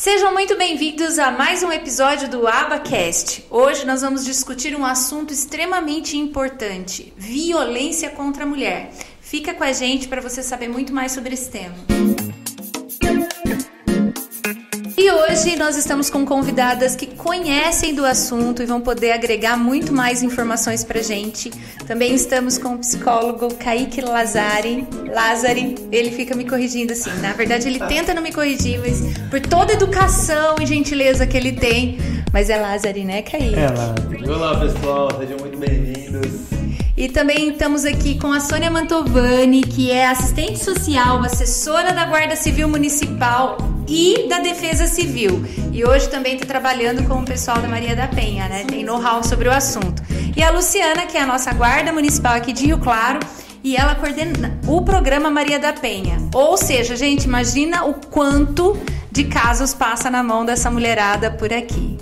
Sejam muito bem-vindos a mais um episódio do AbaCast. Hoje nós vamos discutir um assunto extremamente importante: violência contra a mulher. Fica com a gente para você saber muito mais sobre esse tema. Hoje nós estamos com convidadas que conhecem do assunto e vão poder agregar muito mais informações pra gente. Também estamos com o psicólogo Kaique Lazari. Lazari, ele fica me corrigindo assim. Na verdade, ele tenta não me corrigir, mas por toda a educação e gentileza que ele tem. Mas é Lazari, né, Kaique? É Lazari. Olá, pessoal. Sejam muito bem-vindos. E também estamos aqui com a Sônia Mantovani, que é assistente social, assessora da Guarda Civil Municipal e da Defesa Civil. E hoje também está trabalhando com o pessoal da Maria da Penha, né? Tem know-how sobre o assunto. E a Luciana, que é a nossa guarda municipal aqui de Rio Claro, e ela coordena o programa Maria da Penha. Ou seja, gente, imagina o quanto de casos passa na mão dessa mulherada por aqui.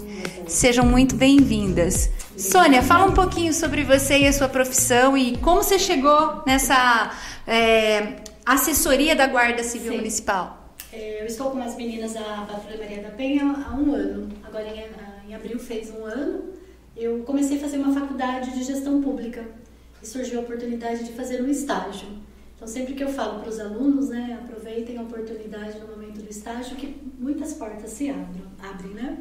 Sejam muito bem-vindas. Sônia, fala um pouquinho sobre você e a sua profissão e como você chegou nessa é, assessoria da Guarda Civil Sim. Municipal. É, eu estou com as meninas da Patrulha Maria da Penha há um ano. Agora em, em abril fez um ano. Eu comecei a fazer uma faculdade de gestão pública e surgiu a oportunidade de fazer um estágio. Então, sempre que eu falo para os alunos, né, aproveitem a oportunidade no momento do estágio, que muitas portas se abrem, abrem né?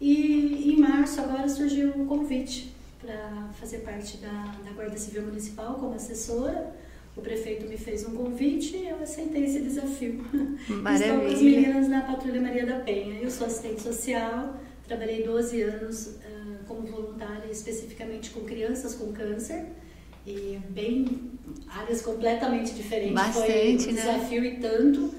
E em março agora surgiu o um convite para fazer parte da, da Guarda Civil Municipal como assessora. O prefeito me fez um convite e eu aceitei esse desafio. Maravilha. Estou com as meninas na Patrulha Maria da Penha. Eu sou assistente social, trabalhei 12 anos uh, como voluntária especificamente com crianças com câncer e bem áreas completamente diferentes. Bastante, Foi um né? desafio e tanto.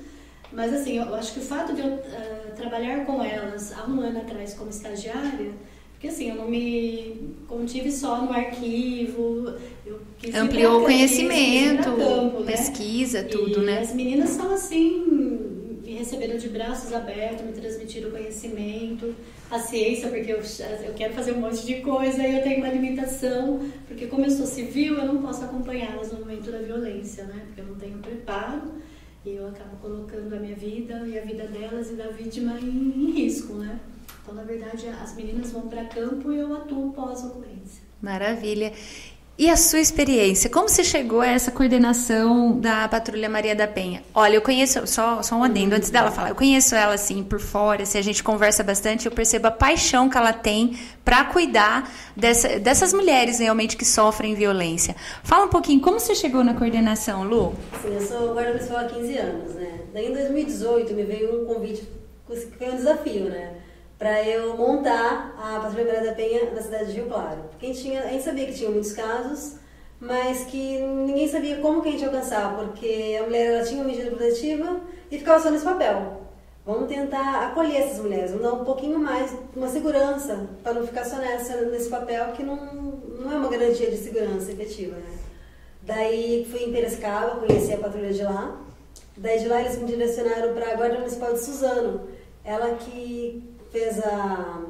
Mas assim, eu acho que o fato de eu uh, trabalhar com elas há um ano atrás como estagiária, porque assim, eu não me contive só no arquivo, eu quis Ampliou o conhecimento, campo, né? pesquisa, né? tudo, e né? As meninas são assim, me receberam de braços abertos, me transmitiram conhecimento, a ciência, porque eu, eu quero fazer um monte de coisa e eu tenho uma limitação, porque como eu sou civil, eu não posso acompanhá-las no momento da violência, né? Porque eu não tenho preparo e eu acabo colocando a minha vida e a vida delas e da vítima em, risco, né? Então, na verdade, as meninas vão para campo e eu atuo pós-ocorrência. Maravilha. E a sua experiência? Como você chegou a essa coordenação da Patrulha Maria da Penha? Olha, eu conheço, só, só um adendo antes dela falar, eu conheço ela assim por fora, se a gente conversa bastante, eu percebo a paixão que ela tem para cuidar dessa, dessas mulheres realmente que sofrem violência. Fala um pouquinho, como você chegou na coordenação, Lu? Sim, eu sou guarda municipal há 15 anos, né? Daí em 2018 me veio um convite, que foi um desafio, né? Para eu montar a Patrulha Maria da Penha na cidade de Rio Claro. Porque a gente, tinha, a gente sabia que tinha muitos casos, mas que ninguém sabia como que a gente ia alcançar, porque a mulher ela tinha uma medida protetiva e ficava só nesse papel. Vamos tentar acolher essas mulheres, vamos dar um pouquinho mais, uma segurança, para não ficar só nessa, nesse papel que não, não é uma garantia de segurança efetiva, né? Daí fui em Piracicaba, conheci a patrulha de lá. Daí de lá eles me direcionaram para a Guarda Municipal de Suzano. Ela que fez a,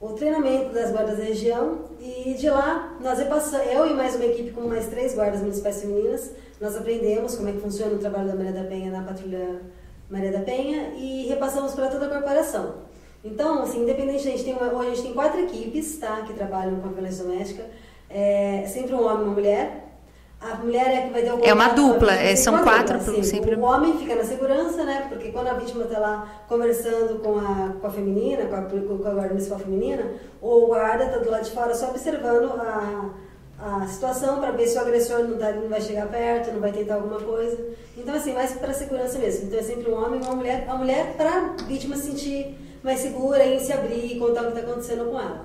o treinamento das guardas da região e de lá nós repassamos, eu e mais uma equipe com mais três guardas municipais femininas, nós aprendemos como é que funciona o trabalho da Maria da Penha na patrulha Maria da Penha e repassamos para toda a corporação. Então, assim, independente, a gente tem uma, hoje a gente tem quatro equipes, tá, que trabalham com a violência doméstica, é sempre um homem e uma mulher, a mulher é que vai ter o É uma dupla, é, são quatro, assim, sempre. O homem fica na segurança, né? Porque quando a vítima está lá conversando com a, com a feminina, com a, com a guarda municipal feminina, o guarda está do lado de fora só observando a, a situação para ver se o agressor não, tá, não vai chegar perto, não vai tentar alguma coisa. Então, assim, mais para segurança mesmo. Então, é sempre um homem e uma mulher. A mulher para a vítima se sentir mais segura em se abrir e contar o que está acontecendo com ela.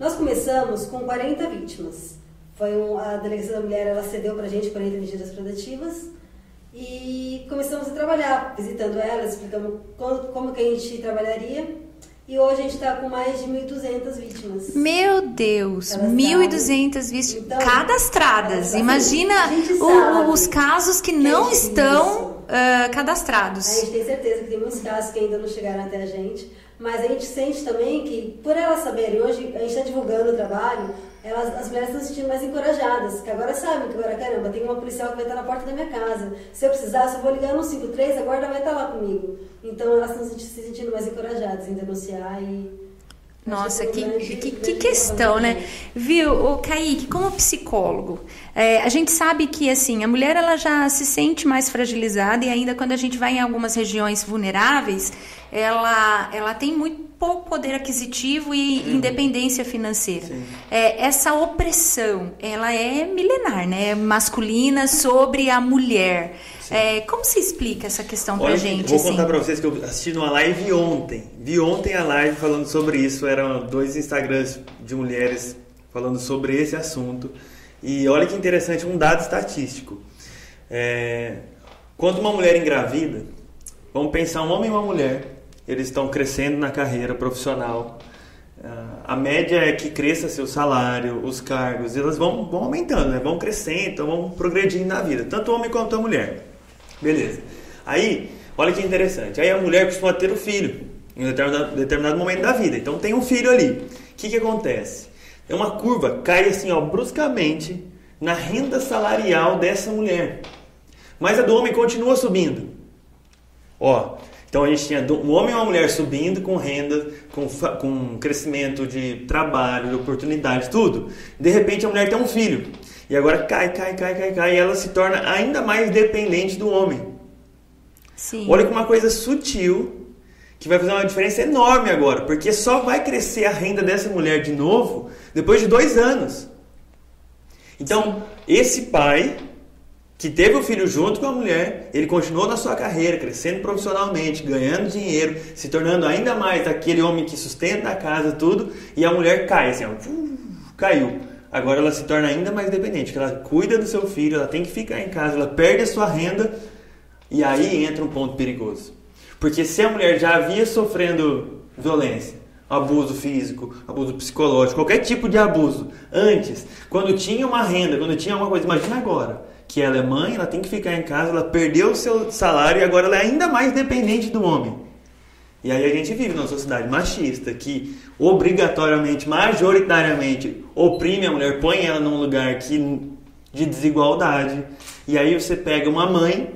Nós começamos com 40 vítimas. Foi um, a delegacia da mulher, ela cedeu para a gente 40 medidas protetivas e começamos a trabalhar, visitando ela, explicando como, como que a gente trabalharia. E hoje a gente está com mais de 1.200 vítimas. Meu Deus, 1.200 vítimas então, cadastradas. Imagina o, os casos que não estão uh, cadastrados. A gente tem certeza que tem muitos casos que ainda não chegaram até a gente, mas a gente sente também que, por elas saberem, hoje a gente está divulgando o trabalho, elas, as mulheres estão se sentindo mais encorajadas, que agora sabem que agora, caramba, tem uma policial que vai estar na porta da minha casa. Se eu precisar, se eu vou ligar no 53, a guarda vai estar lá comigo. Então elas estão se sentindo mais encorajadas em denunciar e nossa, que, que, que, questão, né? Viu, o Kaique, como psicólogo, é, a gente sabe que assim a mulher ela já se sente mais fragilizada e ainda quando a gente vai em algumas regiões vulneráveis, ela, ela tem muito pouco poder aquisitivo e uhum. independência financeira. É, essa opressão, ela é milenar, né? Masculina sobre a mulher. É, como se explica essa questão Olha, pra gente? Vou assim? contar pra vocês que eu assisti numa live ontem. Vi ontem a live falando sobre isso. Eram dois Instagrams de mulheres falando sobre esse assunto. E olha que interessante, um dado estatístico. É, quando uma mulher engravida, vamos pensar um homem e uma mulher eles estão crescendo na carreira profissional. Ah, a média é que cresça seu salário, os cargos, elas vão, vão aumentando, né? vão crescendo, então vão progredindo na vida, tanto o homem quanto a mulher. Beleza. Aí, olha que interessante, aí a mulher costuma ter o filho em determinado, determinado momento da vida, então tem um filho ali. O que, que acontece? É uma curva, cai assim ó, bruscamente na renda salarial dessa mulher. Mas a do homem continua subindo. Ó, então a gente tinha um homem e uma mulher subindo com renda, com, com crescimento de trabalho, de oportunidades, tudo. De repente a mulher tem um filho. E agora cai, cai, cai, cai, cai. E ela se torna ainda mais dependente do homem. Sim. Olha que uma coisa sutil que vai fazer uma diferença enorme agora. Porque só vai crescer a renda dessa mulher de novo depois de dois anos. Então, esse pai que teve o filho junto com a mulher, ele continuou na sua carreira, crescendo profissionalmente, ganhando dinheiro, se tornando ainda mais aquele homem que sustenta a casa, tudo, e a mulher cai, assim, ó, caiu. Agora ela se torna ainda mais dependente, porque ela cuida do seu filho, ela tem que ficar em casa, ela perde a sua renda, e aí entra um ponto perigoso. Porque se a mulher já havia sofrendo violência, abuso físico, abuso psicológico, qualquer tipo de abuso, antes, quando tinha uma renda, quando tinha alguma coisa, imagina agora que ela é mãe, ela tem que ficar em casa, ela perdeu o seu salário e agora ela é ainda mais dependente do homem. E aí a gente vive numa sociedade machista que obrigatoriamente, majoritariamente oprime a mulher, põe ela num lugar que, de desigualdade. E aí você pega uma mãe,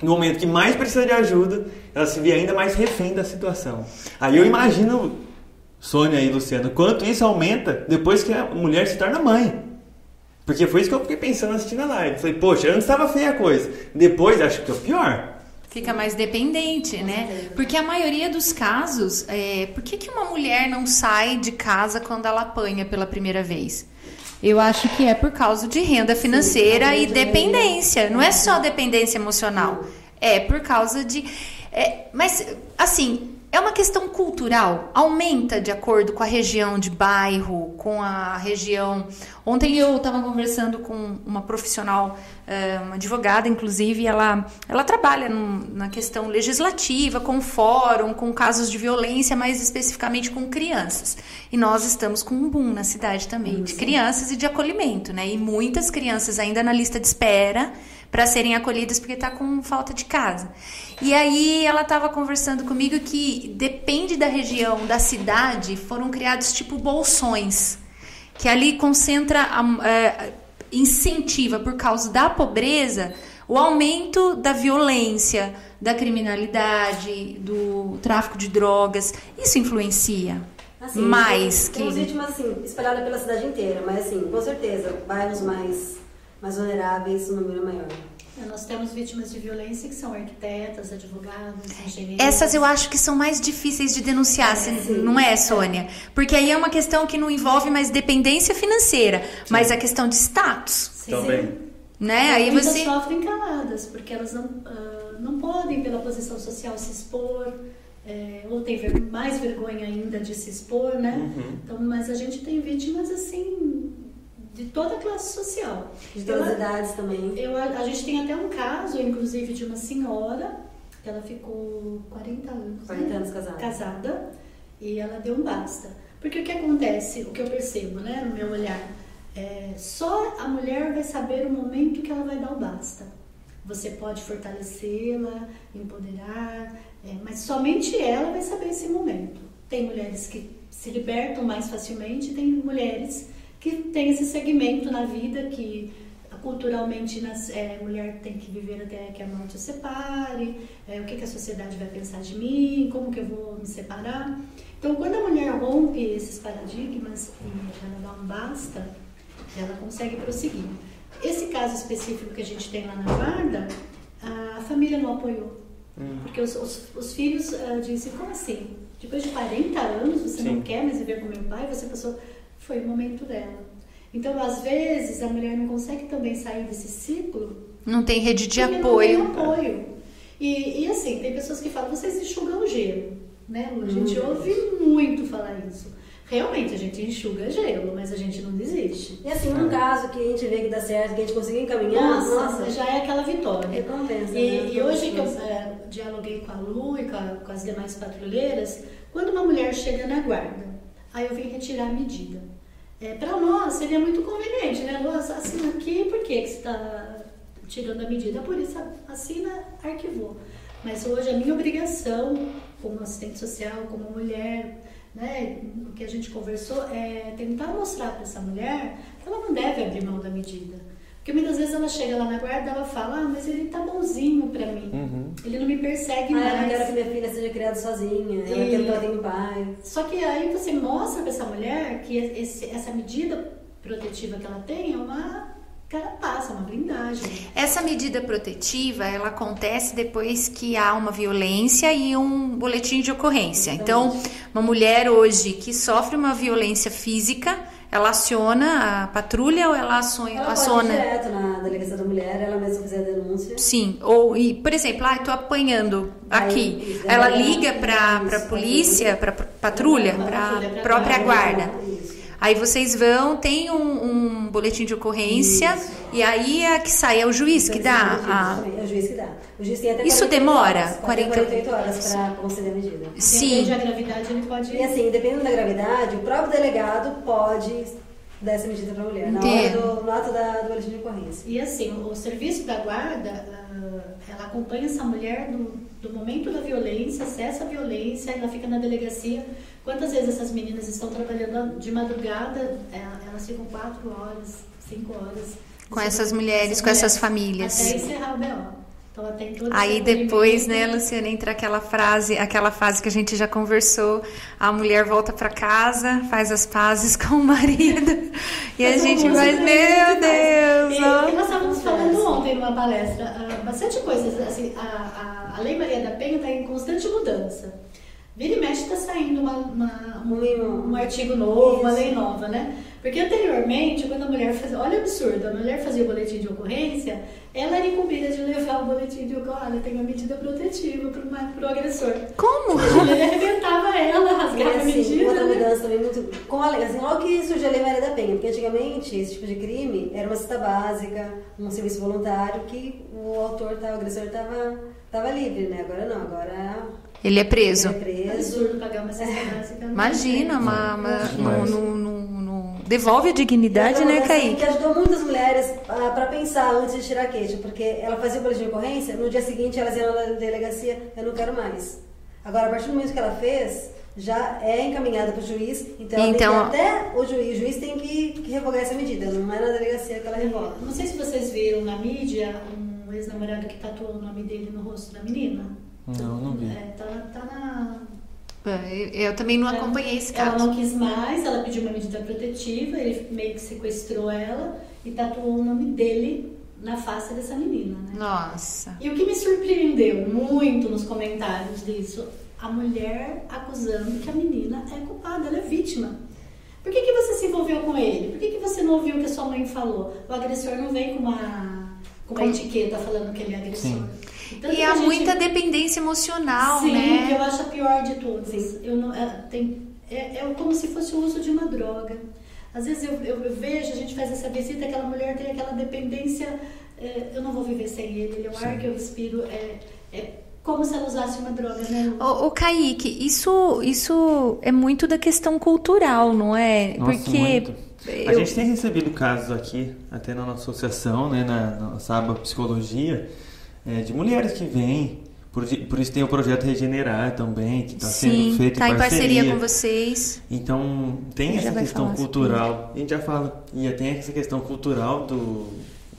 no momento que mais precisa de ajuda, ela se vê ainda mais refém da situação. Aí eu imagino, Sônia e Luciano, quanto isso aumenta depois que a mulher se torna mãe. Porque foi isso que eu fiquei pensando assistindo a live. Falei, poxa, antes estava feia a coisa. Depois, acho que é o pior. Fica mais dependente, né? Porque a maioria dos casos, é, por que, que uma mulher não sai de casa quando ela apanha pela primeira vez? Eu acho que é por causa de renda financeira Sim, e dependência. Não é só dependência emocional. É por causa de. É, mas, assim, é uma questão cultural, aumenta de acordo com a região de bairro, com a região. Ontem eu estava conversando com uma profissional, eh, uma advogada, inclusive, ela, ela trabalha na questão legislativa, com fórum, com casos de violência, mais especificamente com crianças. E nós estamos com um boom na cidade também, de crianças e de acolhimento, né? E muitas crianças ainda na lista de espera para serem acolhidas porque está com falta de casa. E aí ela estava conversando comigo que depende da região, da cidade, foram criados tipo bolsões, que ali concentra, é, incentiva por causa da pobreza o aumento da violência, da criminalidade, do tráfico de drogas. Isso influencia. Assim, mais tem, que. Temos vítimas assim, espalhadas pela cidade inteira, mas assim, com certeza, bairros mais mais vulneráveis, o número é maior. É, nós temos vítimas de violência que são arquitetas, advogados, engenheiros. Essas eu acho que são mais difíceis de denunciar, é, não é, Sônia? Porque aí é uma questão que não envolve mais dependência financeira, sim. mas a questão de status. Sim. Também. Né? Aí Muitas você sofrem caladas, porque elas não, uh, não podem, pela posição social, se expor. É, ou tem mais vergonha ainda de se expor, né? Uhum. Então, mas a gente tem vítimas assim de toda a classe social. De todas as idades também. Eu, a gente tem até um caso, inclusive, de uma senhora, que ela ficou 40 anos. 40 né? anos casada. Casada, e ela deu um basta. Porque o que acontece, o que eu percebo, né, no meu olhar, é, só a mulher vai saber o momento que ela vai dar o basta. Você pode fortalecê-la, empoderar, é, mas somente ela vai saber esse momento. Tem mulheres que se libertam mais facilmente, tem mulheres que têm esse segmento na vida que culturalmente nas, é, mulher tem que viver até que a morte a separe, é, o que, que a sociedade vai pensar de mim, como que eu vou me separar. Então, quando a mulher rompe esses paradigmas e ela dá um basta, ela consegue prosseguir. Esse caso específico que a gente tem lá na guarda, a família não apoiou. Hum. Porque os, os, os filhos uh, dizem, como assim? Depois de 40 anos, você Sim. não quer mais viver com meu pai? Você passou... Foi o momento dela. Então, às vezes, a mulher não consegue também sair desse ciclo. Não tem rede de apoio. Não tem apoio. E, e assim, tem pessoas que falam, vocês enxugam o gelo. Né, A gente hum. ouve muito falar isso. Realmente, a gente enxuga gelo, mas a gente não desiste. E assim, um é. caso que a gente vê que dá certo, que a gente conseguiu encaminhar, nossa, nossa já é aquela vitória. Recompensa. E, né? e hoje que eu é, dialoguei com a Lu e com, a, com, as demais patrulheiras, quando uma mulher chega na guarda, aí eu vim retirar a medida. É, Para nós seria muito conveniente, né? Lu, assina aqui, por que, que você está tirando a medida? Por isso, assina, arquivou. Mas hoje a minha obrigação, como assistente social, como mulher, né, o que a gente conversou é tentar mostrar para essa mulher que ela não deve abrir mão da medida. Porque muitas vezes ela chega lá na guarda e ela fala, ah, mas ele tá bonzinho para mim. Uhum. Ele não me persegue ah, mais. Eu não quero que minha filha seja criada sozinha, eu não quero que ela tenha pai. Só que aí você mostra para essa mulher que esse, essa medida protetiva que ela tem é uma carapaça, uma blindagem. Essa medida protetiva, ela acontece depois que há uma violência e um boletim de ocorrência. Então, uma mulher hoje que sofre uma violência física, ela aciona a patrulha ou ela aciona? Ela aciona... direto na delegacia da mulher, ela mesma fizer a denúncia. Sim, ou, e, por exemplo, ah, estou apanhando aqui. Aí, ela liga para a polícia, para patrulha, para a própria guarda. Isso. Aí vocês vão, tem um, um boletim de ocorrência Isso. e aí é que sai, é o juiz que dá. A... É o juiz que dá. O juiz tem até Isso demora? Horas, 40... 48 horas para conceder a medida. Sim. Depende da gravidade, ele pode. E assim, dependendo da gravidade, o próprio delegado pode dar essa medida para a mulher, na hora do, no ato da, do boletim de ocorrência. E assim, o serviço da guarda, ah, ela acompanha essa mulher do, do momento da violência, cessa a violência, ela fica na delegacia Quantas vezes essas meninas estão trabalhando de madrugada? É, elas ficam quatro horas, cinco horas. Com essas mulheres, com essas famílias. Até encerrar o BO. Então, até Aí depois, né, Luciana, entra aquela frase, aquela fase que a gente já conversou, a mulher volta para casa, faz as pazes com o marido, e a gente vai, meu Deus! E, e nós estávamos falando ontem numa palestra, uh, bastante coisas, assim, a, a, a Lei Maria da Penha está em constante mudança. Vira e mexe está saindo uma, uma, um, um, artigo novo, Isso. uma lei nova, né? Porque anteriormente, quando a mulher fazia. Olha o absurdo, a mulher fazia o boletim de ocorrência, ela era incumbida de levar o boletim de ocorrência. Olha, tem uma medida protetiva para o agressor. Como? Ele arrebentava ela, rasgava assim, a medida. Outra né? mudança também muito. Com a, assim, logo que surgiu a Lei Maria da Penha, porque antigamente esse tipo de crime era uma cesta básica, um serviço voluntário que o autor, tá, o agressor estava livre, né? Agora não, agora ele é preso. Ele é preso. Absurdo pagar uma cesta básica. Imagina, uma, uma no, no, no, devolve a dignidade, né, Kaique? Que ajudou muitas mulheres ah, para pensar antes de tirar a queixa, porque ela fazia o boletim de ocorrência, no dia seguinte elas iam na delegacia, eu não quero mais. Agora, a partir do momento que ela fez, já é encaminhada para o juiz, então, então até o juiz, o juiz tem que, que, revogar essa medida, não é na delegacia que ela revoga. Não sei se vocês viram na mídia um ex-namorado que tatuou o nome dele no rosto da menina. Não, não vi. É, tá, tá na. Eu também não acompanhei esse caso. Ela não quis mais, ela pediu uma medida protetiva, ele meio que sequestrou ela e tatuou o nome dele na face dessa menina, né? Nossa. E o que me surpreendeu muito nos comentários disso, a mulher acusando que a menina é culpada, ela é vítima. Por que, que você se envolveu com ele? Por que, que você não ouviu o que a sua mãe falou? O agressor não vem com uma, com uma etiqueta falando que ele é agressor. Sim. Tanto e há gente... muita dependência emocional, Sim, né? Sim, que eu acho a pior de todas. Eu não, é, tem, é, é como se fosse o uso de uma droga. Às vezes eu, eu, eu, vejo, a gente faz essa visita, aquela mulher tem aquela dependência, é, eu não vou viver sem ele, ele é o Sim. ar que eu respiro, é, é como se ela usasse uma droga, né? Ô, ô Kaique, isso, isso é muito da questão cultural, não é? Nossa, Porque muito. Eu... A gente tem recebido casos aqui, até na nossa associação, né, na nossa aba psicologia, é, de mulheres que vêm. Por, por, isso tem o projeto Regenerar também, que está sendo feito tá em parceria. em parceria com vocês. Então, tem essa questão cultural. A gente já fala. E tem essa questão cultural do,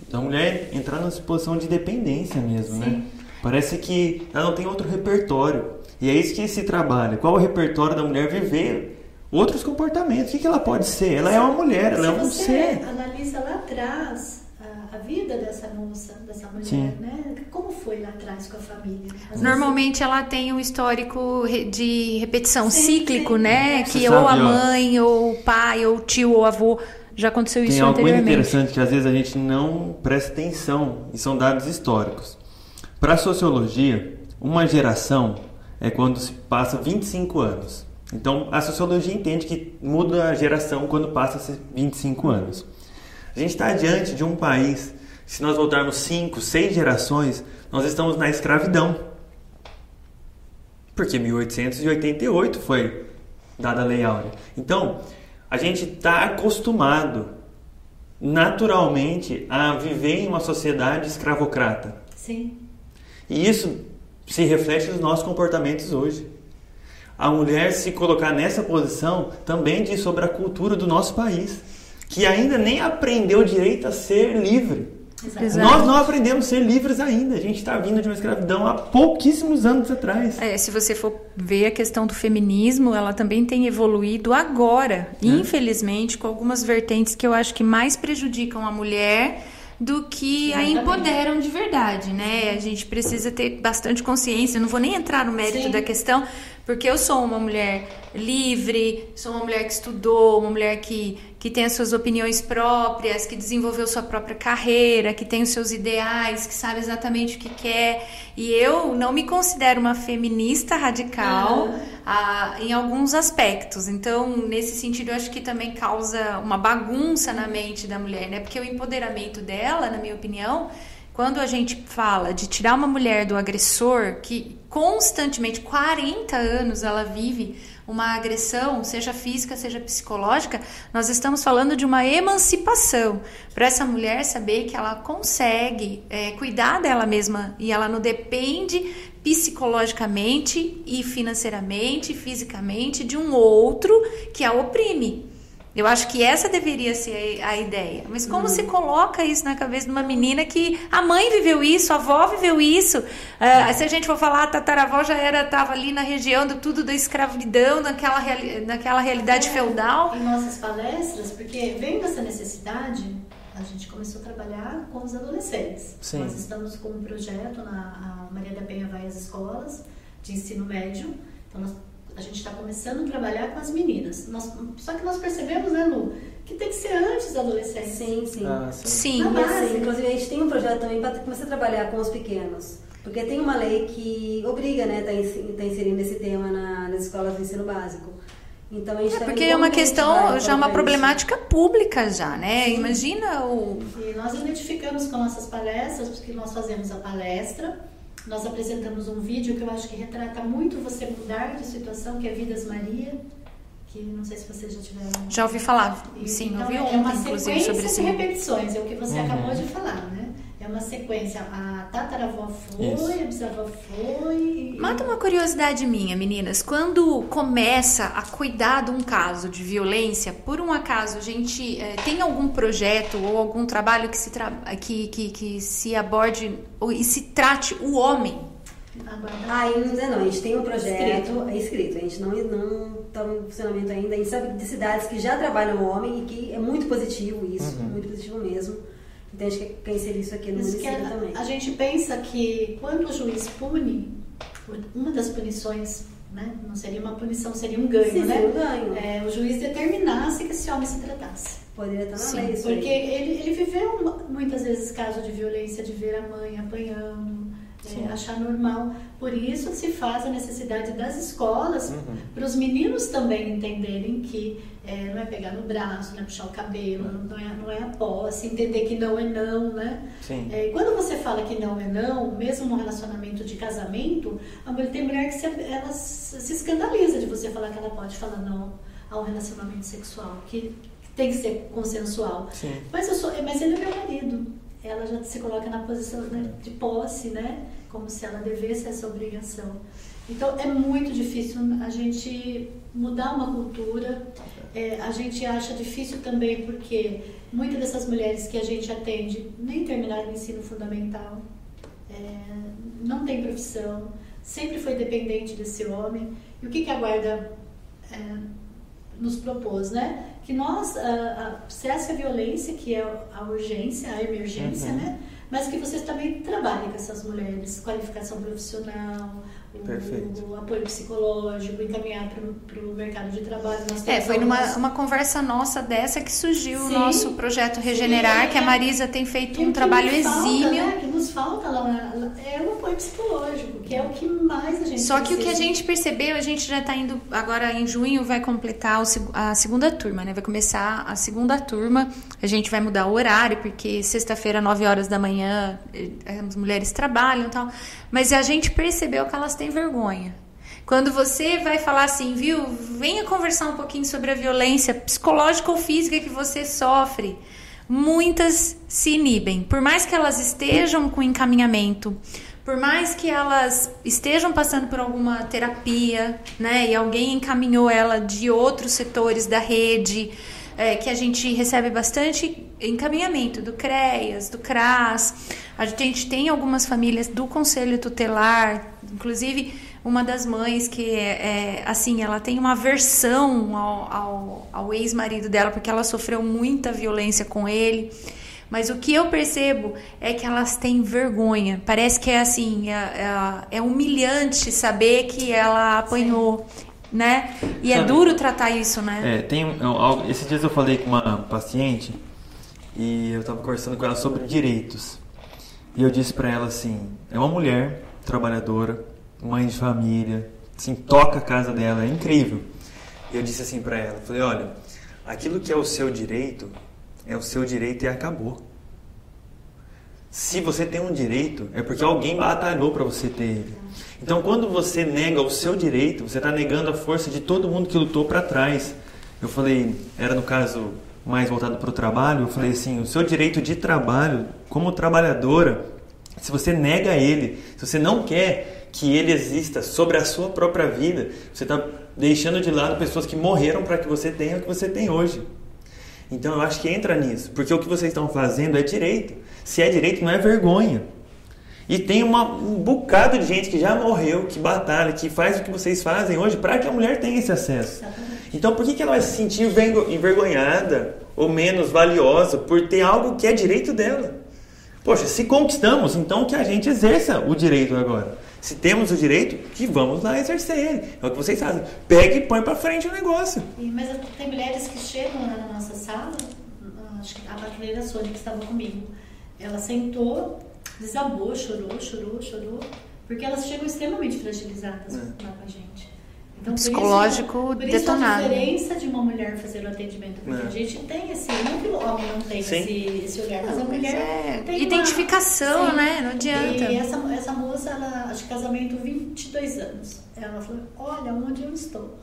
da mulher entrar numa posição de dependência mesmo, né? Sim. né? Parece que ela não tem outro repertório. E é isso que se trabalha. Qual o repertório da mulher viver outros comportamentos? O que, ela pode ser? Ela é uma mulher, ela é um ser. Você analisa lá atrás a, vida dessa moça, dessa mulher, Sim. né? Como foi lá atrás com a família? Às Normalmente vezes... ela tem um histórico de repetição sim, cíclico, né? Você que sabe, ou a mãe, ó. ou o pai, ou o tio, ou o avô já aconteceu isso Tem algo muito interessante que às vezes a gente não presta atenção e são dados históricos. Para a sociologia, uma geração é quando se passa 25 anos. Então, a sociologia entende que muda a geração quando passa 25 anos. A gente está diante de um país, se nós voltarmos 5, 6 gerações, nós estamos na escravidão. Porque 1888 foi dada a Lei Áurea. Então, a gente está acostumado naturalmente a viver em uma sociedade escravocrata. Sim. E isso se reflete nos nossos comportamentos hoje. A mulher se colocar nessa posição também diz sobre a cultura do nosso país, que ainda nem aprendeu direito a ser livre. Exato. Nós não aprendemos a ser livres ainda. A gente está vindo de uma escravidão há pouquíssimos anos atrás. É, se você for ver a questão do feminismo, ela também tem evoluído agora, é. infelizmente, com algumas vertentes que eu acho que mais prejudicam a mulher do que a empoderam de verdade, né? A gente precisa ter bastante consciência. Eu não vou nem entrar no mérito Sim. da questão, porque eu sou uma mulher livre, sou uma mulher que estudou, uma mulher que, que tem as suas opiniões próprias, que desenvolveu sua própria carreira, que tem os seus ideais, que sabe exatamente o que quer. E eu não me considero uma feminista radical uhum. ah, em alguns aspectos. Então, nesse sentido, eu acho que também causa uma bagunça na mente da mulher, né? Porque o empoderamento dela, na minha opinião, quando a gente fala de tirar uma mulher do agressor, que constantemente, 40 anos ela vive uma agressão, seja física, seja psicológica, nós estamos falando de uma emancipação para essa mulher saber que ela consegue é, cuidar dela mesma e ela não depende psicologicamente e financeiramente, fisicamente de um outro que a oprime. Eu acho que essa deveria ser a ideia. Mas como uhum. se coloca isso na cabeça de uma menina que a mãe viveu isso, a avó viveu isso? Uh, se a gente for falar, a tataravó já era estava ali na região do tudo da escravidão, naquela, reali naquela realidade é, feudal. Em nossas palestras, porque vendo essa necessidade, a gente começou a trabalhar com os adolescentes. Sim. Nós estamos com um projeto na Maria da Penha vai às escolas de ensino médio. Então nós a gente está começando a trabalhar com as meninas. Nós, só que nós percebemos, né, Lu, que tem que ser antes da adolescência. Sim, sim. Ah, sim. sim. Assim, inclusive, a gente tem um projeto também para começar a trabalhar com os pequenos. Porque tem uma lei que obriga, né, tá, tá inserindo esse tema na, nas escolas de ensino básico. Então, a gente é, porque é uma questão, já é uma problemática isso. pública já, né? Sim. Imagina o... E nós identificamos com nossas palestras, porque nós fazemos a palestra, nós apresentamos um vídeo que eu acho que retrata muito você mudar de situação, que é Vidas Maria, que não sei se vocês já tiveram. Já ouvi falar, sim, então, ouvi ontem, é uma inclusive, sobre isso. de repetições, é o que você uhum. acabou de falar, né? É uma sequência. A tataravó foi, Isso. a bisavó foi. Mata uma curiosidade minha, meninas. Quando começa a cuidar de um caso de violência, por um acaso a gente é, tem algum projeto ou algum trabalho que se, tra... que, que, que se aborde ou, e se trate o homem? Ah, ainda não. A gente tem um projeto escrito. é escrito. A gente não está no funcionamento ainda. A gente sabe de cidades que já trabalham o homem e que é muito positivo isso, uhum. muito positivo mesmo. Então isso aqui no isso município a, também. A gente pensa que quando o juiz pune, uma das punições, né, não seria uma punição, seria um ganho, Sim, né? Seria um ganho. É, o juiz determinasse que esse homem se tratasse. Poderia estar na Sim, lei. Porque ele, ele viveu muitas vezes casos de violência, de ver a mãe apanhando, é, achar normal. Por isso se faz a necessidade das escolas uhum. para os meninos também entenderem que é, não é pegar no braço, não é puxar o cabelo, não, é, não é a posse, entender que não é não, né? É, quando você fala que não é não, mesmo no relacionamento de casamento, a mulher tem mulher que se, ela se escandaliza de você falar que ela pode falar não a um relacionamento sexual, que tem que ser consensual. Mas, eu sou, mas ele é meu marido ela já se coloca na posição né, de posse, né? Como se ela devesse essa obrigação. Então é muito difícil a gente mudar uma cultura. É, a gente acha difícil também porque muitas dessas mulheres que a gente atende nem terminaram o ensino fundamental, é, não tem profissão, sempre foi dependente desse homem. E o que, que a guarda é, nos propôs, né? Que nós, a, a, cesse a violência, que é a urgência, a emergência, uhum. né? Mas que vocês também trabalhem com essas mulheres, qualificação profissional, o, o, apoio psicológico, encaminhar para o mercado de trabalho. é, foi numa uma conversa nossa dessa que surgiu sim, o nosso projeto Regenerar, sim, que a Marisa tem feito um trabalho exímio. Né, que nos falta lá, é o apoio psicológico, que é o que mais a gente Só que o que a gente percebeu, a gente já está indo, agora em junho vai completar o, a segunda turma, né? Vai começar a segunda turma, a gente vai mudar o horário, porque sexta-feira, 9 horas da manhã, eh, as mulheres trabalham e tal. Mas a gente percebeu que elas têm vergonha. Quando você vai falar assim, viu, venha conversar um pouquinho sobre a violência psicológica ou física que você sofre, muitas se inibem. Por mais que elas estejam com encaminhamento, por mais que elas estejam passando por alguma terapia, né, e alguém encaminhou ela de outros setores da rede, é, que a gente recebe bastante encaminhamento do CREAS, do CRAS. A gente tem algumas famílias do Conselho Tutelar, inclusive uma das mães que é, é assim, ela tem uma aversão ao, ao, ao ex-marido dela porque ela sofreu muita violência com ele. Mas o que eu percebo é que elas têm vergonha. Parece que é assim, é, é, é humilhante saber que ela apanhou. Sim né? E é Sabe, é duro tratar isso, né? É, tem eu, esses dias eu falei com uma paciente e eu estava conversando com ela sobre direitos. E eu disse para ela assim, é uma mulher trabalhadora, mãe de família, assim, toca a casa dela, é incrível. E eu disse assim para ela, falei, olha, aquilo que é o seu direito, é o seu direito e acabou. Se você tem um direito, é porque alguém batalhou para você ter ele. Então, quando você nega o seu direito, você está negando a força de todo mundo que lutou para trás. Eu falei, era no caso mais voltado para o trabalho, eu falei assim, o seu direito de trabalho, como trabalhadora, se você nega ele, se você não quer que ele exista sobre a sua própria vida, você está deixando de lado pessoas que morreram para que você tenha o que você tem hoje. Então eu acho que entra nisso, porque o que vocês estão fazendo é direito. Se é direito, não é vergonha. E tem uma, um bocado de gente que já morreu, que batalha, que faz o que vocês fazem hoje para que a mulher tenha esse acesso. Então por que, que ela vai se sentir envergonhada ou menos valiosa por ter algo que é direito dela? Poxa, se conquistamos, então que a gente exerça o direito agora. Se temos o direito, que vamos lá exercer ele. É o que vocês fazem. Pega e põe para frente o negócio. E, mas tem mulheres que chegam lá na nossa sala, acho que a patrulheira Sônia que estava comigo, ela sentou, desabou, chorou, chorou, chorou, porque elas chegam extremamente fragilizadas é. lá com a gente. Então, psicológico por isso, por detonado. Isso a diferença de uma mulher fazer o atendimento, porque é. a gente tem esse, não que o homem não tem esse, esse olhar, mas a mulher é. tem identificação, uma, né? Não adianta. E essa, essa moça, ela, acho que casamento 22 anos. Ela falou: "Olha onde eu estou,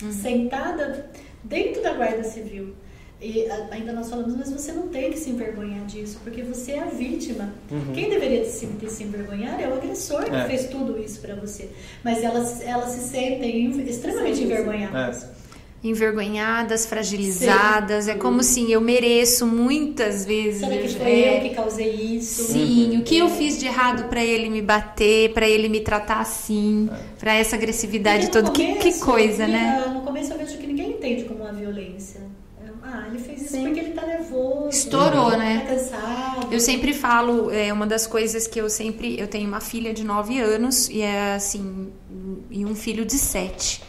uhum. sentada dentro da Guarda Civil". E ainda nós falamos, mas você não tem que se envergonhar disso, porque você é a vítima. Uhum. Quem deveria se, se envergonhar é o agressor que é. fez tudo isso para você. Mas elas, elas se sentem extremamente sim, envergonhadas. É. Envergonhadas, fragilizadas, sim. é como assim, eu mereço muitas vezes. Será que foi é, eu que causei isso? Sim, uhum. o que eu fiz de errado para ele me bater, para ele me tratar assim, é. para essa agressividade toda? Começo, que, que coisa, né? No começo eu vejo que ninguém entende como uma violência. Ele fez isso Sim. porque ele tá nervoso. Estourou, né? Tá cansado. Eu sempre falo, é uma das coisas que eu sempre. Eu tenho uma filha de 9 anos e é assim. E um filho de 7.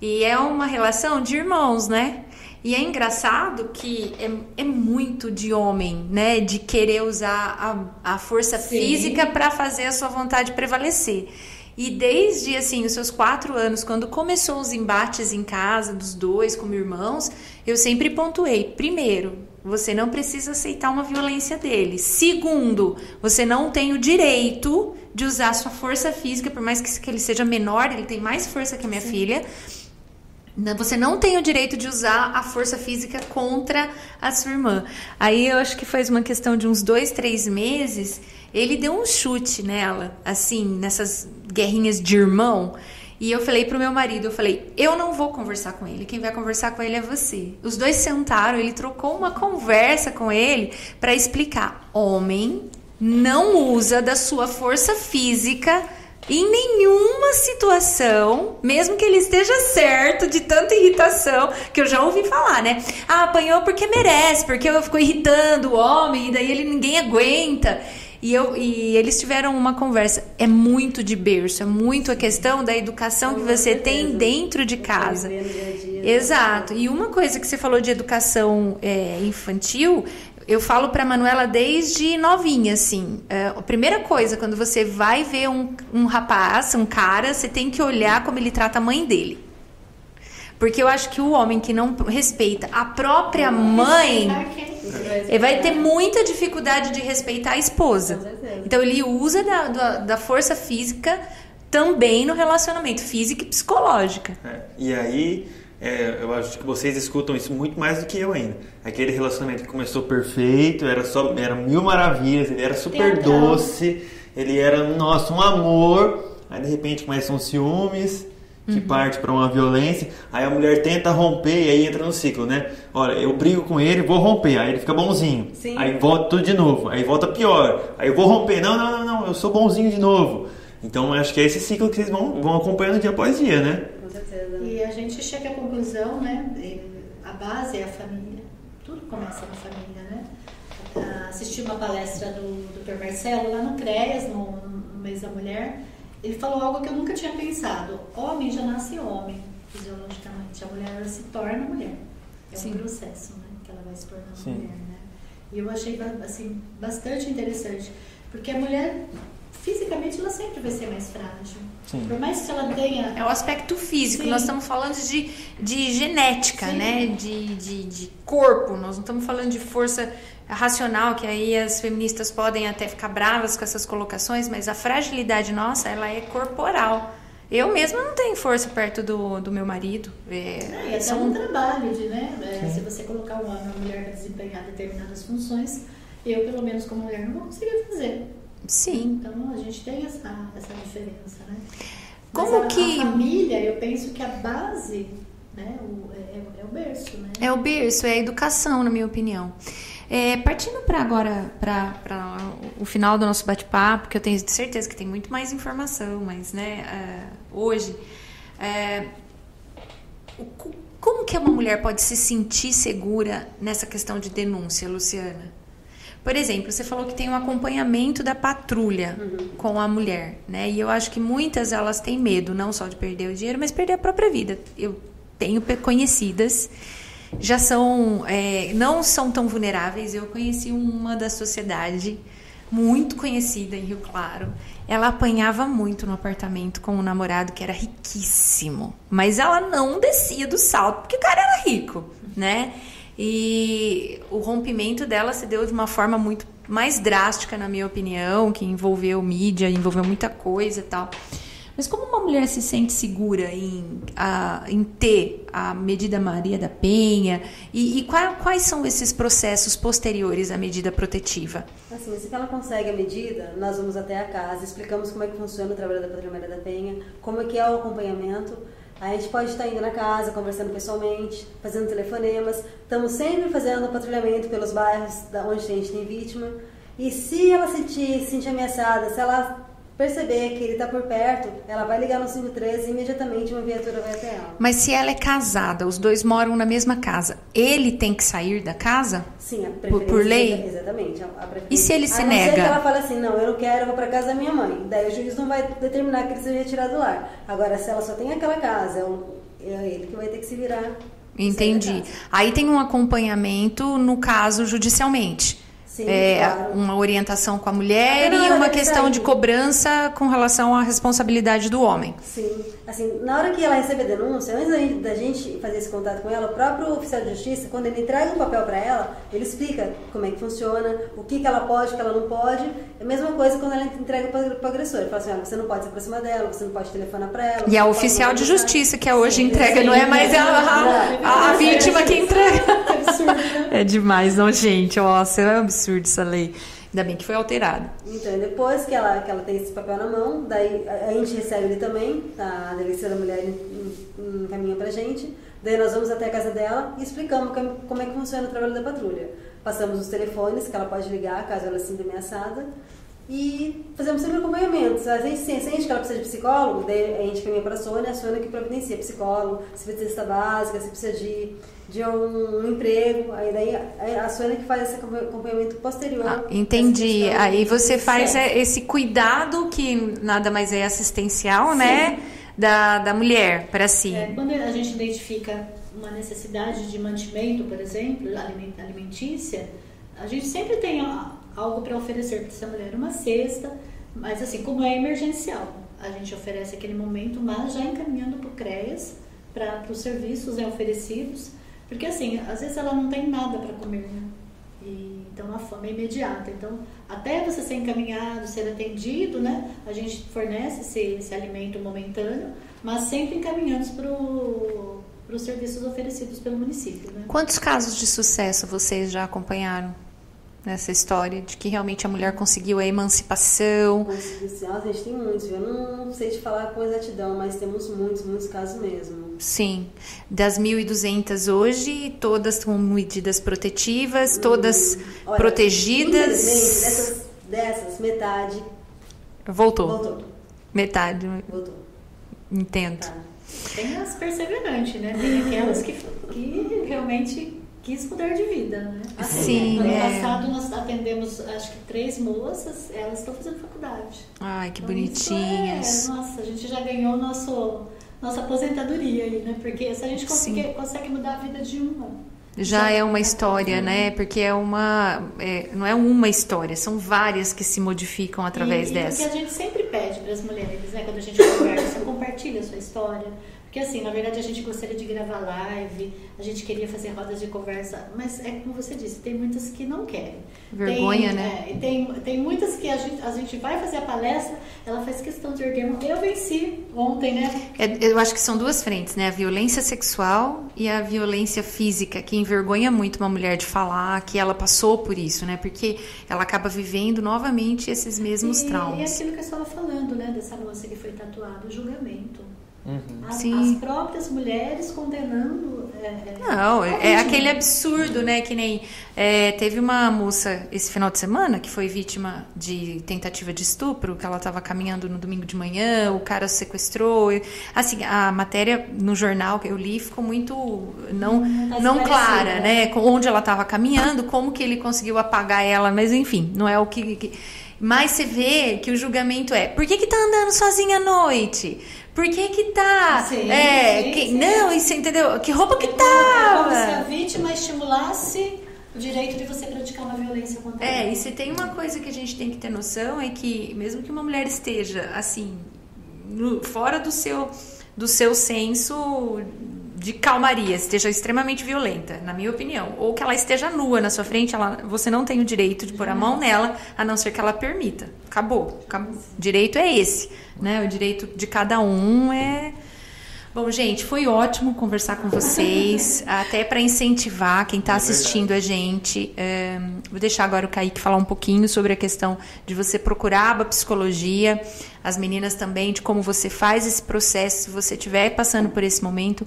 E é uma relação de irmãos, né? E é engraçado que é, é muito de homem, né? De querer usar a, a força Sim. física para fazer a sua vontade prevalecer. E desde assim os seus quatro anos, quando começou os embates em casa dos dois como irmãos, eu sempre pontuei: primeiro, você não precisa aceitar uma violência dele. Segundo, você não tem o direito de usar sua força física, por mais que ele seja menor, ele tem mais força que a minha Sim. filha. Você não tem o direito de usar a força física contra a sua irmã. Aí eu acho que faz uma questão de uns dois, três meses. Ele deu um chute nela, assim, nessas guerrinhas de irmão. E eu falei pro meu marido, eu falei, eu não vou conversar com ele, quem vai conversar com ele é você. Os dois sentaram, ele trocou uma conversa com ele para explicar. Homem não usa da sua força física em nenhuma situação, mesmo que ele esteja certo de tanta irritação, que eu já ouvi falar, né? Ah, apanhou porque merece, porque eu fico irritando o homem, e daí ele ninguém aguenta. E, eu, e eles tiveram uma conversa. É muito de berço, é muito a questão da educação que você tem dentro de casa. Exato. E uma coisa que você falou de educação é, infantil, eu falo para Manuela desde novinha, assim. É, a primeira coisa, quando você vai ver um, um rapaz, um cara, você tem que olhar como ele trata a mãe dele. Porque eu acho que o homem que não respeita a própria mãe, ele vai ter muita dificuldade de respeitar a esposa. Então ele usa da, da, da força física também no relacionamento, física e psicológica. É, e aí é, eu acho que vocês escutam isso muito mais do que eu ainda. Aquele relacionamento que começou perfeito, era só era mil maravilhas, ele era super doce, ele era, nossa, um amor. Aí de repente começam ciúmes, que uhum. parte para uma violência. Aí a mulher tenta romper e aí entra no ciclo, né? Olha, eu brigo com ele, vou romper. Aí ele fica bonzinho. Sim. Aí volta tudo de novo. Aí volta pior. Aí eu vou romper. Não, não, não, não, eu sou bonzinho de novo. Então acho que é esse ciclo que vocês vão, vão acompanhando dia após dia, né? Certeza. E a gente chega à conclusão, né? A base é a família. Tudo começa na família, né? Assisti uma palestra do Dr. Marcelo lá no CREAS, no, no mês da mulher. Ele falou algo que eu nunca tinha pensado. Homem já nasce homem, fisiologicamente. A mulher ela se torna mulher. É Sim. um processo, né? Que ela vai se tornando Sim. mulher, né? E eu achei assim, bastante interessante. Porque a mulher fisicamente ela sempre vai ser mais frágil. Sim. Por mais que ela tenha. É o aspecto físico. Sim. Nós estamos falando de, de genética, Sim. né? De, de, de, corpo. Nós não estamos falando de força racional, que aí as feministas podem até ficar bravas com essas colocações, mas a fragilidade nossa, ela é corporal. Eu mesma não tenho força perto do, do meu marido. É, é, é são... um trabalho de, né? É, se você colocar uma, uma mulher para desempenhar determinadas funções, eu, pelo menos como mulher, não vou conseguir fazer. Sim. Então a gente tem essa, essa diferença, né? Como a, que. A família, eu penso que a base né, o, é, é, o berço, né? É o berço, é a educação, na minha opinião. É, partindo para agora, para o final do nosso bate-papo, que eu tenho certeza que tem muito mais informação, mas né, uh, hoje, uh, como que uma mulher pode se sentir segura nessa questão de denúncia, Luciana? Por exemplo, você falou que tem um acompanhamento da patrulha uhum. com a mulher, né? E eu acho que muitas elas têm medo, não só de perder o dinheiro, mas perder a própria vida. Eu tenho conhecidas, já são, é, não são tão vulneráveis. Eu conheci uma da sociedade muito conhecida em Rio Claro. Ela apanhava muito no apartamento com um namorado que era riquíssimo, mas ela não descia do salto porque o cara era rico, né? E o rompimento dela se deu de uma forma muito mais drástica, na minha opinião, que envolveu mídia, envolveu muita coisa e tal. Mas como uma mulher se sente segura em, a, em ter a medida Maria da Penha? E, e qual, quais são esses processos posteriores à medida protetiva? Assim, que ela consegue a medida, nós vamos até a casa, explicamos como é que funciona o trabalho da Patrulha Maria da Penha, como é que é o acompanhamento, a gente pode estar indo na casa, conversando pessoalmente, fazendo telefonemas. Estamos sempre fazendo patrulhamento pelos bairros onde a gente tem vítima. E se ela sentir, se sentir ameaçada, se ela perceber que ele está por perto, ela vai ligar no 513 e imediatamente uma viatura vai até ela. Mas se ela é casada, os dois moram na mesma casa, ele tem que sair da casa? Sim, a por, por lei? Exatamente. E se ele se a nega? que ela fala assim, não, eu não quero, eu vou para casa da minha mãe. Daí o juiz não vai determinar que ele seja retirado do lar. Agora, se ela só tem aquela casa, é, é ele que vai ter que se virar. Entendi. Aí tem um acompanhamento, no caso, judicialmente. Sim, é, claro. uma orientação com a mulher e hora uma da questão de cobrança com relação à responsabilidade do homem. Sim, assim, na hora que ela recebe a denúncia, antes da gente, fazer esse contato com ela, o próprio oficial de justiça, quando ele entrega um papel para ela, ele explica como é que funciona, o que, que ela pode, o que ela não pode. É a mesma coisa quando ela entrega para o agressor. Ele fala assim, olha, você não pode se aproximar dela, você não pode telefonar para ela. E a oficial de justiça, que é hoje Sim, entrega, não é mais a, a, a vítima que entrega. Que absurdo, né? É demais, não, gente? Nossa, é um absurdo essa lei. Ainda bem que foi alterado. Então, depois que ela, que ela tem esse papel na mão, daí a, gente recebe ele também, tá? a delegacia da mulher en- en- encaminha pra gente, daí nós vamos até a casa dela e explicamos como, é que funciona o trabalho da patrulha. Passamos os telefones que ela pode ligar caso ela sinta ameaçada e fazemos sempre acompanhamento. Se a gente se sente que ela precisa de psicólogo, daí a gente caminha para a Sônia, a Sônia que providencia psicólogo, se precisa de cesta básica, se precisa de, de um, emprego, aí daí a, a Sônia que faz esse acompanhamento posterior. Ah, entendi. questão Aí você faz é, esse cuidado que nada mais é assistencial, né? Da, da mulher para si. É, quando a gente identifica uma necessidade de mantimento, por exemplo, alimen- alimentícia, a gente sempre tem a- algo para oferecer para essa mulher, uma cesta, mas assim, como é emergencial, a gente oferece aquele momento, mas já encaminhando para o CREAS, para os serviços né, oferecidos, porque assim, às vezes ela não tem nada para comer, né? E, então a fome é imediata. Então, até você ser encaminhado, ser atendido, né? A gente fornece esse, esse alimento momentâneo, mas sempre encaminhando para os serviços oferecidos pelo município, né? Quantos casos de sucesso vocês já acompanharam nessa história de que realmente a mulher conseguiu a emancipação? Nossa, a gente tem muitos, eu não sei te falar com exatidão, mas temos muitos, muitos casos mesmo. Sim, das 1.200 hoje, todas com medidas protetivas, todas Hum, Olha, protegidas. Dessas, dessas, metade Voltou. voltou. Metade, Voltou. entendo. Tá. Tem as perseverantes, né? Tem aquelas que, que realmente quis mudar de vida, né? Sim, ano é. passado nós atendemos, acho que três moças, elas estão fazendo faculdade. Ai, que Então, isso bonitinhas. É, nossa, a gente já ganhou nosso, nossa aposentadoria aí, né? Porque se a gente conseguir, consegue mudar a vida de uma. Já é uma história, né? Porque é uma. é, não é uma história, são várias que se modificam através e, dessa. E o que a gente sempre pede para as mulheres, né? Quando a gente conversa, compartilha a sua história. Porque assim, na verdade a gente gostaria de gravar live, a gente queria fazer rodas de conversa, mas é como você disse, tem muitas que não querem. Vergonha, tem, né? É, tem, tem muitas que a gente, a gente vai fazer a palestra, ela faz questão de erguer. Eu venci ontem, né? É, eu acho que são duas frentes, né? A violência sexual e a violência física, que envergonha muito uma mulher de falar que ela passou por isso, né? Porque ela acaba vivendo novamente esses mesmos e, traumas. E aquilo que eu estava falando, né? Dessa moça que foi tatuada, o julgamento. As, Sim. as próprias mulheres condenando. É, é, Não, é realmente, aquele absurdo, né? Que nem é, teve uma moça esse final de semana que foi vítima de tentativa de estupro, que ela estava caminhando no domingo de manhã, o cara sequestrou. Assim, a matéria no jornal que eu li ficou muito não, tá não clara, né? né? Com onde ela estava caminhando, como que ele conseguiu apagar ela, mas enfim, não é o que. que- Mas você vê que o julgamento é: por que, que tá andando sozinha à noite? Por que que tá. Sim, é, sim, que- sim. Não, isso entendeu? Que roupa que É como se a tava? vítima estimulasse o direito de você praticar uma violência contra É, ela. e se tem uma coisa que a gente tem que ter noção é que mesmo que uma mulher esteja assim, no- fora do seu do seu senso de calmaria, esteja extremamente violenta, na minha opinião, ou que ela esteja nua na sua frente, ela, você não tem o direito de pôr a mão nela, a não ser que ela permita. Acabou. acabou. O direito é esse, né? O direito de cada um é Bom, gente, foi ótimo conversar com vocês, até para incentivar quem está É assistindo a gente. É, vou deixar agora o Kaique falar um pouquinho sobre a questão de você procurar a psicologia, as meninas também, de como você faz esse processo, se você estiver passando por esse momento.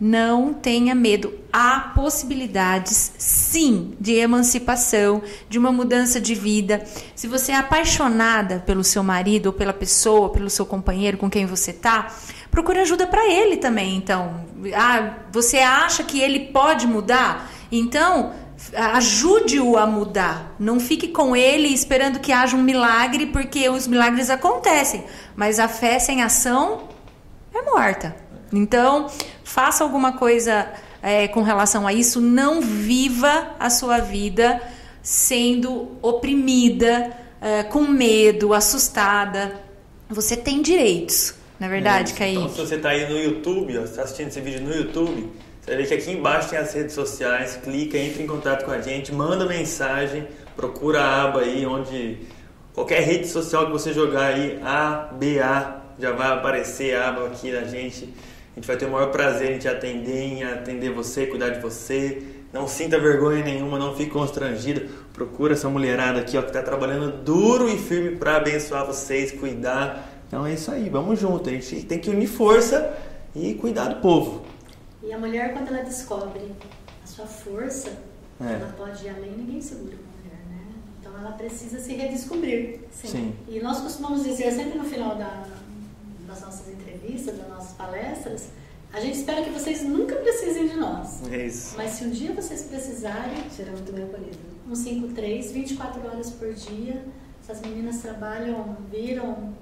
Não tenha medo. Há possibilidades, sim, de emancipação, de uma mudança de vida. Se você é apaixonada pelo seu marido ou pela pessoa, pelo seu companheiro com quem você tá, procure ajuda para ele também. Então, ah, você acha que ele pode mudar? Então, ajude-o a mudar. Não fique com ele esperando que haja um milagre, porque os milagres acontecem, mas a fé sem ação é morta. Então, faça alguma coisa é, com relação a isso. Não viva a sua vida sendo oprimida, uh, com medo, assustada. Você tem direitos, na é verdade, é, Kaique? Então, se você está aí no YouTube, está assistindo esse vídeo no YouTube, você ver que aqui embaixo tem as redes sociais, clica, entra em contato com a gente, manda mensagem, procura a aba aí onde qualquer rede social que você jogar aí, A, B, A, já vai aparecer a aba aqui da gente. A gente vai ter o maior prazer em te atender, em atender você, cuidar de você. Não sinta vergonha nenhuma, não fique constrangido. Procura essa mulherada aqui ó, que está trabalhando duro e firme para abençoar vocês, cuidar. Então é isso aí, vamos junto. A gente tem que unir força e cuidar do povo. E a mulher, quando ela descobre a sua força, é. ela pode ir além, ninguém segura uma mulher, né? Então ela precisa se redescobrir. Sim. E nós costumamos dizer sempre no final da, das nossas entrevistas, das nossas palestras, a gente espera que vocês nunca precisem de nós. É isso. Mas se um dia vocês precisarem, será muito bem acolhido. 153, 24 horas por dia. Essas meninas trabalham, viram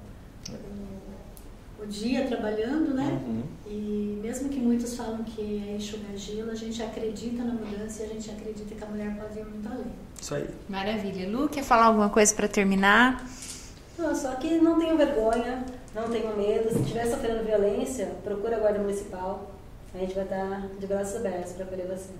o, o dia trabalhando, né? Uhum. E mesmo que muitos falam que é enxugar gelo, a gente acredita na mudança e a gente acredita que a mulher pode ir muito além. Isso aí. Maravilha. Lu, quer falar alguma coisa para terminar? Não, só que não tenho vergonha, não tenho medo. Se estiver sofrendo violência, procura a Guarda Municipal. A gente vai estar de braços abertos para acolher você.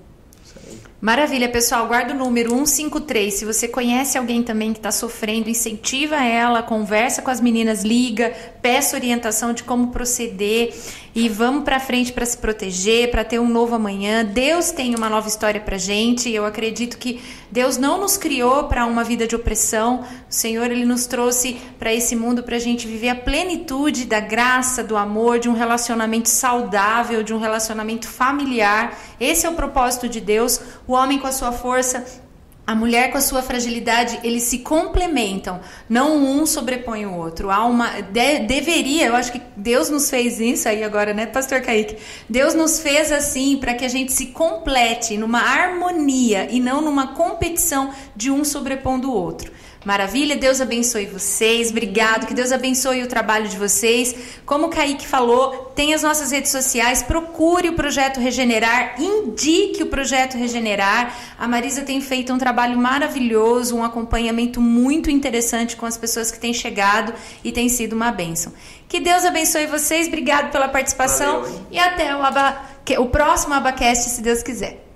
Maravilha, pessoal. Guarda o número 153. Se você conhece alguém também que está sofrendo, incentiva ela, conversa com as meninas, liga, peça orientação de como proceder e vamos para frente para se proteger, para ter um novo amanhã. Deus tem uma nova história para gente. Eu acredito que Deus não nos criou para uma vida de opressão. O Senhor ele nos trouxe para esse mundo para a gente viver a plenitude da graça, do amor, de um relacionamento saudável, de um relacionamento familiar. Esse é o propósito de Deus. O homem com a sua força a mulher com a sua fragilidade, eles se complementam, não um sobrepõe o outro. Há uma de, deveria, eu acho que Deus nos fez isso aí agora, né, pastor Kaique? Deus nos fez assim para que a gente se complete numa harmonia e não numa competição de um sobrepondo o outro. Maravilha, Deus abençoe vocês, obrigado, que Deus abençoe o trabalho de vocês. Como o Kaique falou, tem as nossas redes sociais, procure o Projeto Regenerar, indique o Projeto Regenerar. A Marisa tem feito um trabalho maravilhoso, um acompanhamento muito interessante com as pessoas que têm chegado e tem sido uma bênção. Que Deus abençoe vocês, obrigado pela participação Valeu, e até o, aba... o próximo Abacast, se Deus quiser.